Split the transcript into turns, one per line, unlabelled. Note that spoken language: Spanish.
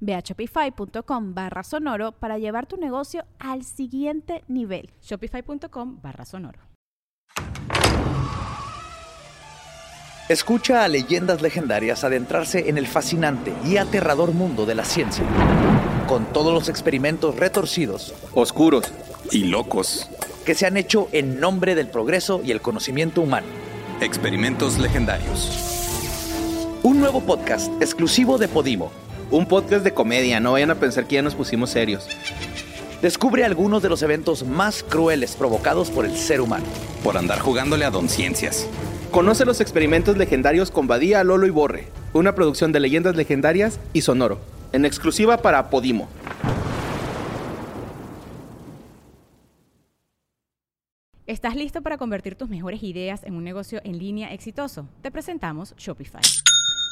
Ve a shopify.com barra sonoro para llevar tu negocio al siguiente nivel.
Shopify.com barra sonoro.
Escucha a leyendas legendarias adentrarse en el fascinante y aterrador mundo de la ciencia, con todos los experimentos retorcidos,
oscuros y locos
que se han hecho en nombre del progreso y el conocimiento humano.
Experimentos legendarios.
Un nuevo podcast exclusivo de Podimo
un podcast de comedia, no vayan a pensar que ya nos pusimos serios.
Descubre algunos de los eventos más crueles provocados por el ser humano.
Por andar jugándole a Don Ciencias.
Conoce los experimentos legendarios con Badía, Lolo y Borre, una producción de leyendas legendarias y sonoro, en exclusiva para Podimo.
¿Estás listo para convertir tus mejores ideas en un negocio en línea exitoso? Te presentamos Shopify.